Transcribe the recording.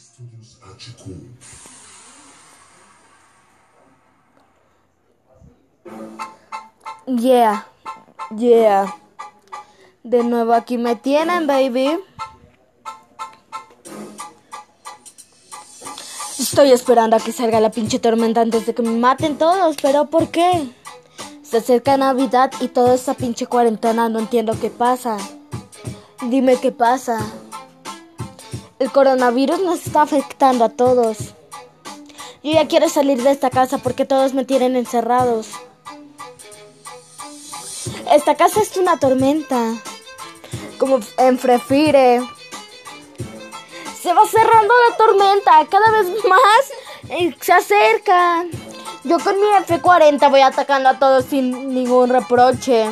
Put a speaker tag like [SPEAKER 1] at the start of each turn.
[SPEAKER 1] Estudios HQ.
[SPEAKER 2] Yeah, yeah. De nuevo aquí me tienen, baby. Estoy esperando a que salga la pinche tormenta antes de que me maten todos, pero ¿por qué? Se acerca Navidad y toda esta pinche cuarentena no entiendo qué pasa. Dime qué pasa. El coronavirus nos está afectando a todos. Yo ya quiero salir de esta casa porque todos me tienen encerrados. Esta casa es una tormenta. Como en Frefire. Se va cerrando la tormenta. Cada vez más eh, se acerca. Yo con mi F40 voy atacando a todos sin ningún reproche.